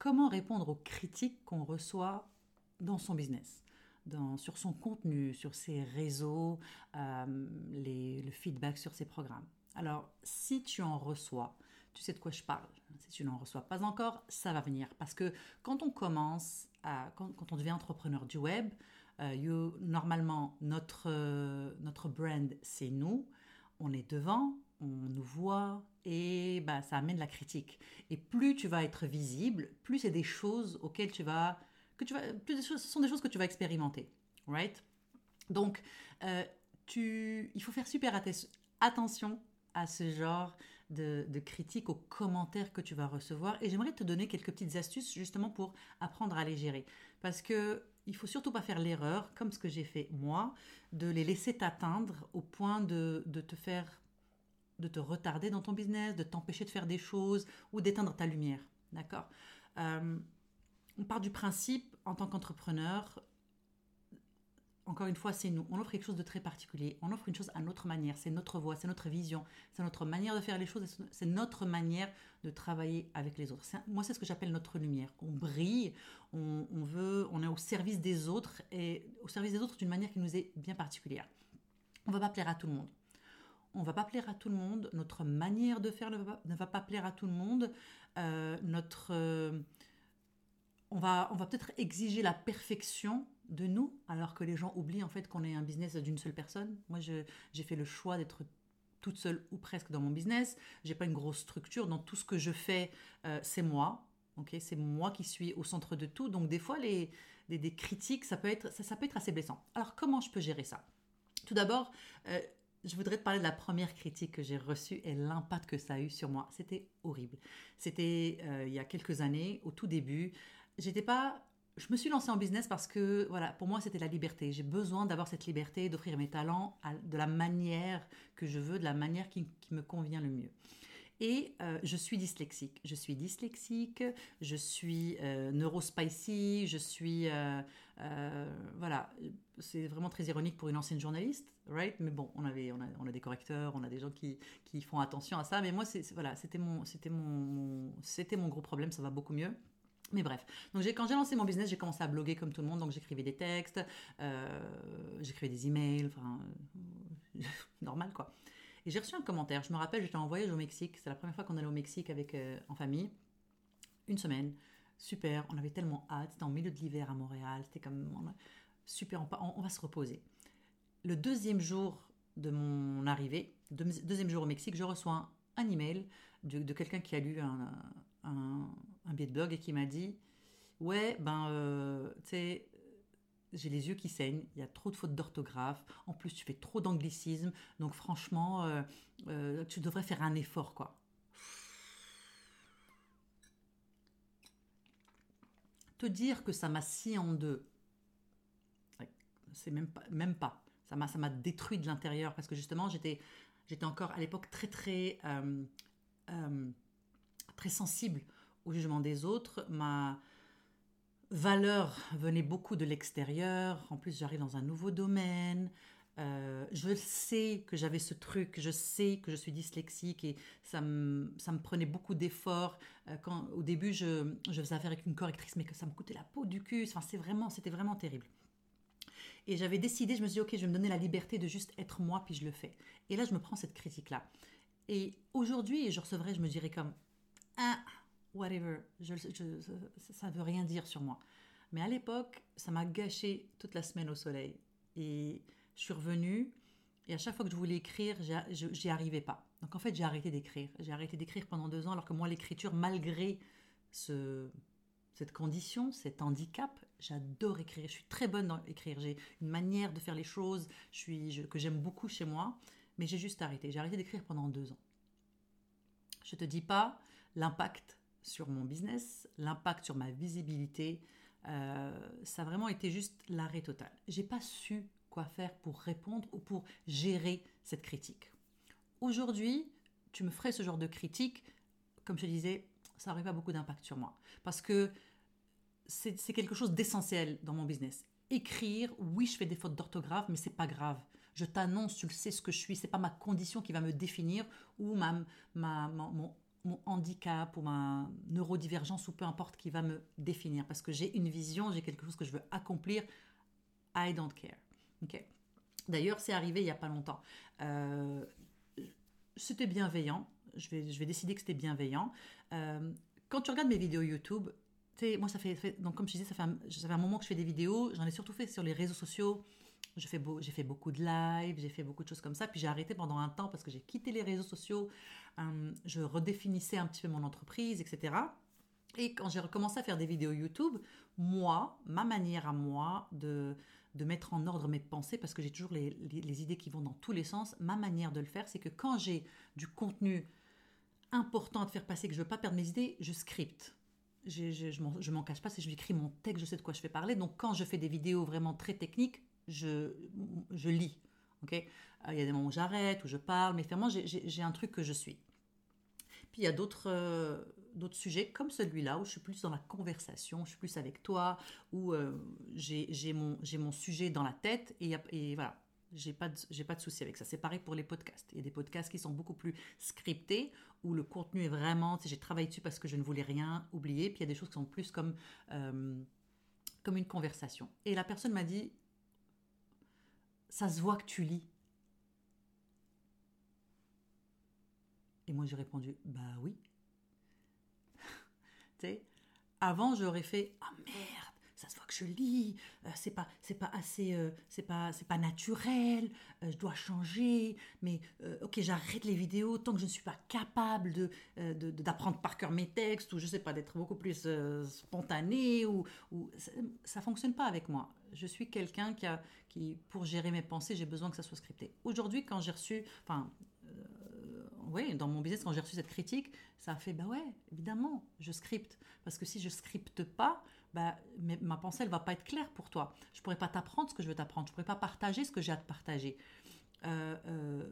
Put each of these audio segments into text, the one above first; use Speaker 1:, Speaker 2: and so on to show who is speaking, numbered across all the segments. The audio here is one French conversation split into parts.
Speaker 1: comment répondre aux critiques qu'on reçoit dans son business dans, sur son contenu, sur ses réseaux, euh, les, le feedback sur ses programmes. Alors, si tu en reçois, tu sais de quoi je parle. Si tu n'en reçois pas encore, ça va venir. Parce que quand on commence, à, quand, on devient entrepreneur du web, euh, normalement, notre, euh, notre brand, c'est nous. On est devant, on nous voit et bah, ça amène la critique. Et plus tu vas être visible, plus c'est des choses auxquelles tu vas... Que tu vas plus ce sont des choses que tu vas expérimenter. Right? Donc, euh, tu, il faut faire super attention à ce genre de, critiques, aux commentaires que tu vas recevoir. Et j'aimerais te donner quelques petites astuces justement pour apprendre à les gérer. Parce que il faut surtout pas faire l'erreur, comme ce que j'ai fait moi, de les laisser t'atteindre au point de, de, te faire, de te retarder dans ton business, de t'empêcher de faire des choses ou d'éteindre ta lumière. D'accord? Euh, On part du principe, en tant qu'entrepreneur, encore une fois, c'est nous. On offre quelque chose de très particulier. On offre une chose à notre manière. C'est notre voix, c'est notre vision, c'est notre manière de faire les choses, c'est notre manière de travailler avec les autres. Moi, c'est ce que j'appelle notre lumière. On brille, on, veut, on est au service des autres et au service des autres d'une manière qui nous est bien particulière. On ne va pas plaire à tout le monde. On va pas plaire à tout le monde. Notre manière de faire ne va pas, plaire à tout le monde. Euh, notre, euh, on va, on va peut-être exiger la perfection de nous, alors que les gens oublient en fait qu'on est un business d'une seule personne. Moi, j'ai fait le choix d'être toute seule ou presque dans mon business. J'ai pas une grosse structure. Dans tout ce que je fais, euh, c'est moi. ok? C'est moi qui suis au centre de tout. Donc des fois, les, des critiques, ça peut, être, ça, peut être assez blessant. Alors comment je peux gérer ça? Tout d'abord, euh, je voudrais te parler de la première critique que j'ai reçue et l'impact que ça a eu sur moi. C'était horrible. C'était euh, il y a quelques années, au tout début. J'étais pas je me suis lancée en business parce que, voilà, pour moi, c'était la liberté. J'ai besoin d'avoir cette liberté, d'offrir mes talents de la manière que je veux, de la manière qui, me convient le mieux. Et euh, je suis dyslexique. Je suis dyslexique, je suis euh, neurospicy, je suis... Euh, voilà, c'est vraiment très ironique pour une ancienne journaliste, right? Mais bon, on, avait, on a des correcteurs, on a des gens qui, qui font attention à ça. Mais moi, c'est, voilà, c'était mon, c'était mon, c'était mon gros problème, ça va beaucoup mieux. Mais bref, donc quand j'ai lancé mon business, j'ai commencé à bloguer comme tout le monde, donc j'écrivais des textes, euh, j'écrivais des emails, enfin, euh, normal quoi. Et j'ai reçu un commentaire, je me rappelle, j'étais en voyage au Mexique, c'est la première fois qu'on allait au Mexique avec, euh, en famille, une semaine, super, on avait tellement hâte, c'était en milieu de l'hiver à Montréal, c'était comme, super, on, va se reposer. Le deuxième jour de mon arrivée, deuxième jour au Mexique, je reçois un, email de, quelqu'un qui a lu un un, un blog et qui m'a dit Ouais, ben, euh, tu sais, j'ai les yeux qui saignent, il y a trop de fautes d'orthographe, en plus tu fais trop d'anglicisme, donc franchement, euh, euh, tu devrais faire un effort, quoi. Te dire que ça m'a scié en deux, c'est même pas, même pas. Ça m'a, ça m'a détruit de l'intérieur parce que justement, j'étais, j'étais encore à l'époque très, très très sensible au jugement des autres. Ma valeur venait beaucoup de l'extérieur. En plus, j'arrive dans un nouveau domaine. Euh, je sais que j'avais ce truc, je sais que je suis dyslexique et ça me, ça me prenait beaucoup d'efforts. Euh, quand au début, je, je, faisais affaire avec une correctrice, mais que ça me coûtait la peau du cul. Enfin, c'est vraiment, c'était vraiment terrible. Et j'avais décidé, je me suis dit, ok, je vais me donner la liberté de juste être moi, puis je le fais. Et là, je me prends cette critique-là. Et aujourd'hui, je recevrais, je me dirais comme, ah, whatever, ça ne veut rien dire sur moi. Mais à l'époque, ça m'a gâché toute la semaine au soleil. Et je suis revenue, et à chaque fois que je voulais écrire, j'y arrivais pas. Donc en fait, j'ai arrêté d'écrire. J'ai arrêté d'écrire pendant deux ans, alors que moi, l'écriture, malgré ce, cette condition, cet handicap, j'adore écrire. Je suis très bonne dans écrire. J'ai une manière de faire les choses que j'aime beaucoup chez moi, mais j'ai juste arrêté. J'ai arrêté d'écrire pendant deux ans. Je te dis pas l'impact sur mon business, l'impact sur ma visibilité, euh, ça a vraiment été juste l'arrêt total. J'ai pas su quoi faire pour répondre ou pour gérer cette critique. Aujourd'hui, tu me ferais ce genre de critique, comme je disais, ça n'aurait pas beaucoup d'impact sur moi. Parce que c'est quelque chose d'essentiel dans mon business. Écrire, oui, je fais des fautes d'orthographe, mais c'est pas grave. Je t'annonce, tu le sais ce que je suis, c'est pas ma condition qui va me définir ou ma, ma, mon, mon handicap ou ma neurodivergence ou peu importe qui va me définir parce que j'ai une vision, j'ai quelque chose que je veux accomplir. I don't care. ok D'ailleurs, c'est arrivé il n'y a pas longtemps. Euh, c'était bienveillant. Je vais, je vais décider que c'était bienveillant. Euh, quand tu regardes mes vidéos YouTube, moi, ça fait, donc comme je disais, ça fait, ça fait un moment que je fais des vidéos. J'en ai surtout fait sur les réseaux sociaux. J'ai fait, j'ai fait beaucoup de lives, j'ai fait beaucoup de choses comme ça. Puis j'ai arrêté pendant un temps parce que j'ai quitté les réseaux sociaux. Euh, je redéfinissais un petit peu mon entreprise, etc. Et quand j'ai recommencé à faire des vidéos YouTube, moi, ma manière à moi de, de mettre en ordre mes pensées, parce que j'ai toujours les, les, idées qui vont dans tous les sens, ma manière de le faire, c'est que quand j'ai du contenu important à te faire passer, que je ne veux pas perdre mes idées, je scripte. Je, je, je m'en cache pas, c'est je écris mon texte, je sais de quoi je vais parler. Donc quand je fais des vidéos vraiment très techniques, je, lis. ok? Il y a des moments où j'arrête, où je parle, mais finalement j'ai un truc que je suis. Puis il y a d'autres euh, d'autres sujets comme celui-là où je suis plus dans la conversation, je suis plus avec toi, où euh, j'ai mon, sujet dans la tête et, voilà, j'ai pas pas de souci avec ça. C'est pareil pour les podcasts. Il y a des podcasts qui sont beaucoup plus scriptés où le contenu est vraiment, j'ai travaillé dessus parce que je ne voulais rien oublier. Puis il y a des choses qui sont plus comme euh, comme une conversation. Et la personne m'a dit, ça se voit que tu lis. Et moi, j'ai répondu, bah oui. tu sais, avant, j'aurais fait, ah merde, ça se voit que je lis, euh, c'est pas, c'est pas assez, euh, c'est pas, c'est pas naturel, euh, je dois changer, mais ok, j'arrête les vidéos tant que je ne suis pas capable de, d'apprendre par cœur mes textes, ou je sais pas, d'être beaucoup plus spontané, ou, ça, ça fonctionne pas avec moi. Je suis quelqu'un qui a, qui, pour gérer mes pensées, j'ai besoin que ça soit scripté. Aujourd'hui, quand j'ai reçu, enfin, oui, dans mon business, quand j'ai reçu cette critique, ça a fait, bah ouais, évidemment, je scripte. Parce que si je scripte pas, bah, ma pensée, elle va pas être claire pour toi. Je pourrais pas t'apprendre ce que je veux t'apprendre. Je pourrais pas partager ce que j'ai à te partager. Euh, euh,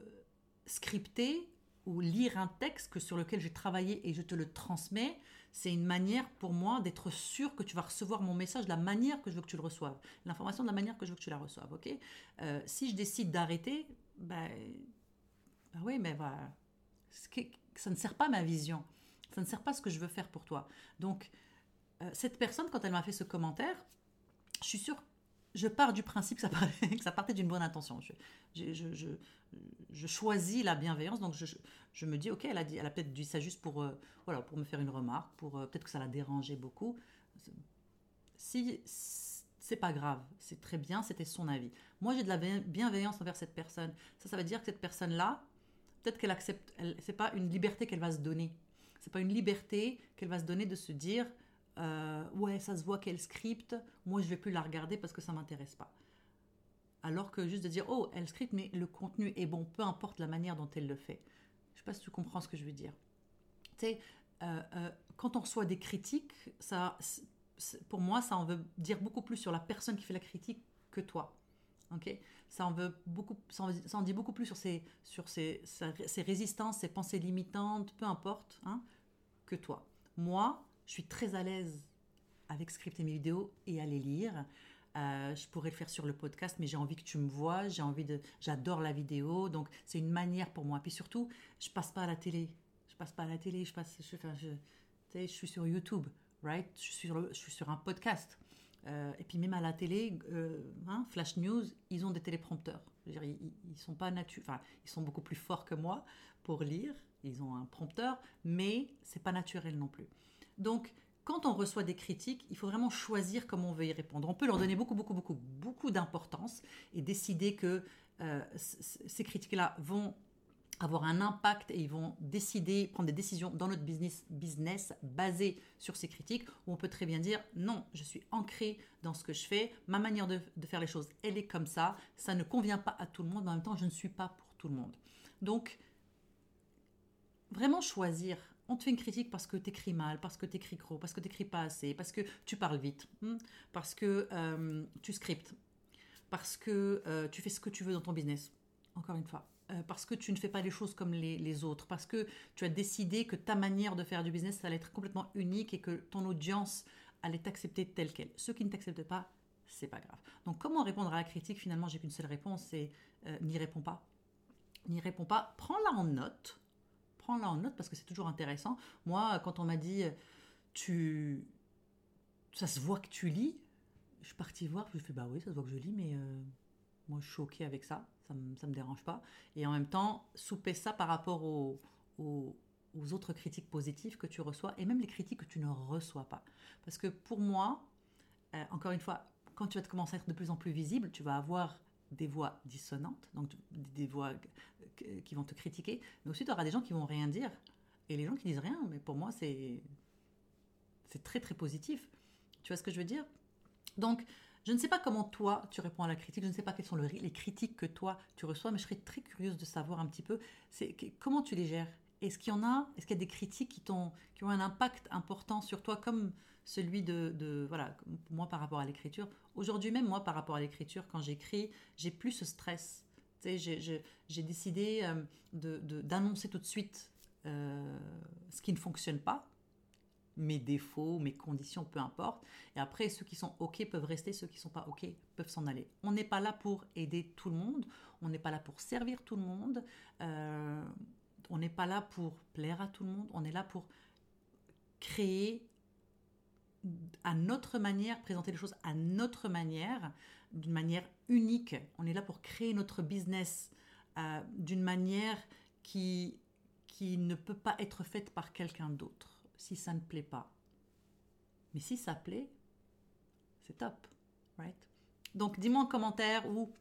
Speaker 1: scripter ou lire un texte que sur lequel j'ai travaillé et je te le transmets, c'est une manière pour moi d'être sûr que tu vas recevoir mon message de la manière que je veux que tu le reçoives. L'information de la manière que je veux que tu la reçoives, ok? Euh, Si je décide d'arrêter, ben, ben oui, mais voilà ça ne sert pas ma vision. Ça ne sert pas ce que je veux faire pour toi. Donc, euh, cette personne, quand elle m'a fait ce commentaire, je suis sûre, je pars du principe que ça, partait, d'une bonne intention. Je, choisis la bienveillance, donc je, me dis, ok, elle a, peut-être dit ça juste pour, euh, voilà, pour me faire une remarque, pour euh, peut-être que ça l'a dérangé beaucoup. Si c'est pas grave, c'est très bien, c'était son avis. Moi, j'ai de la bienveillance envers cette personne. Ça, ça veut dire que cette personne-là, peut-être qu'elle accepte, c'est pas une liberté qu'elle va se donner. C'est pas une liberté qu'elle va se donner de se dire, euh, ouais, ça se voit qu'elle scripte, moi je vais plus la regarder parce que ça m'intéresse pas. Alors que juste de dire, oh, elle scripte, mais le contenu est bon, peu importe la manière dont elle le fait. Je sais pas si tu comprends ce que je veux dire. Tu sais, euh, euh, quand on reçoit des critiques, ça, pour moi, ça en veut dire beaucoup plus sur la personne qui fait la critique que toi. ok? Ça en, veut beaucoup, ça en, dit beaucoup plus sur, ses, sur ses, ses, résistances, ses pensées limitantes, peu importe, hein, que toi. Moi, je suis très à l'aise avec scripter mes vidéos et à les lire. Euh, je pourrais le faire sur le podcast, mais j'ai envie que tu me vois, j'ai envie de, j'adore la vidéo, donc c'est une manière pour moi. Puis surtout, je passe pas à la télé, je passe pas à la télé, je passe, je, je, je suis sur YouTube, right? Je suis sur, je suis sur un podcast. Euh, et puis même à la télé, euh, hein, Flash News, ils ont des téléprompteurs. Dire, ils, ils, sont pas natu enfin, ils sont beaucoup plus forts que moi pour lire. Ils ont un prompteur, mais c'est pas naturel non plus. Donc, quand on reçoit des critiques, il faut vraiment choisir comment on veut y répondre. On peut leur donner beaucoup, beaucoup, beaucoup, beaucoup d'importance et décider que euh, ces critiques-là vont avoir un impact et ils vont décider, prendre des décisions dans notre business, business basées sur ces critiques, où on peut très bien dire non, je suis ancré dans ce que je fais, ma manière de, faire les choses, elle est comme ça, ça ne convient pas à tout le monde, mais en même temps, je ne suis pas pour tout le monde. Donc, vraiment choisir. On te fait une critique parce que tu écris mal, parce que tu écris gros, parce que tu écris pas assez, parce que tu parles vite, hmm, parce que euh, tu scriptes, parce que euh, tu fais ce que tu veux dans ton business. Encore une fois, euh, parce que tu ne fais pas les choses comme les, autres, parce que tu as décidé que ta manière de faire du business allait être complètement unique et que ton audience allait t'accepter telle qu'elle. Ceux qui ne t'acceptent pas, c'est pas grave. Donc comment répondre à la critique? Finalement, j'ai qu'une seule réponse, c'est n'y réponds pas. N'y réponds pas. Prends-la en note prends-la en note parce que c'est toujours intéressant. Moi, quand on m'a dit, tu, ça se voit que tu lis, je suis partie voir, je fais bah oui, ça se voit que je lis, mais euh, moi je suis ok avec ça, ça me, dérange pas. Et en même temps, souper ça par rapport aux, aux, autres critiques positives que tu reçois et même les critiques que tu ne reçois pas. Parce que pour moi, euh, encore une fois, quand tu vas te commencer à être de plus en plus visible, tu vas avoir des voix dissonantes, donc des voix qui vont te critiquer, mais aussi tu auras des gens qui vont rien dire. Et les gens qui disent rien, mais pour moi, c'est c'est très très positif. Tu vois ce que je veux dire? Donc, je ne sais pas comment toi tu réponds à la critique, je ne sais pas quelles sont les critiques que toi tu reçois, mais je serais très curieuse de savoir un petit peu c'est comment tu les gères? Est-ce qu'il y en a? Est-ce qu'il y a des critiques qui, ont, qui ont un impact important sur toi, comme celui de, de voilà, moi par rapport à l'écriture? Aujourd'hui même, moi par rapport à l'écriture, quand j'écris, j'ai plus ce stress. J'ai décidé euh, d'annoncer tout de suite euh, ce qui ne fonctionne pas, mes défauts, mes conditions, peu importe. Et après, ceux qui sont OK peuvent rester, ceux qui ne sont pas OK peuvent s'en aller. On n'est pas là pour aider tout le monde, on n'est pas là pour servir tout le monde, euh, on n'est pas là pour plaire à tout le monde, on est là pour créer à notre manière, présenter les choses à notre manière, d'une manière unique. On est là pour créer notre business euh, d'une manière qui, qui ne peut pas être faite par quelqu'un d'autre si ça ne plaît pas. Mais si ça plaît, c'est top, right? Donc dis-moi en commentaire ou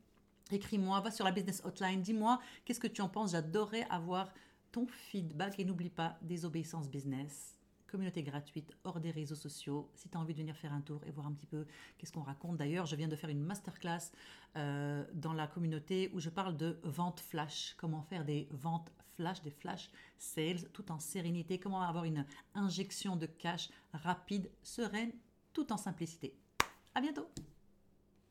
Speaker 1: écris-moi, va sur la business hotline, dis-moi qu'est-ce que tu en penses? J'adorerais avoir ton feedback et n'oublie pas désobéissance business communauté gratuite hors des réseaux sociaux. Si tu as envie de venir faire un tour et voir un petit peu qu'est-ce qu'on raconte. D'ailleurs, je viens de faire une masterclass euh, dans la communauté où je parle de vente flash, comment faire des ventes flash, des flash sales, tout en sérénité, comment avoir une injection de cash rapide, sereine, tout en simplicité. À bientôt!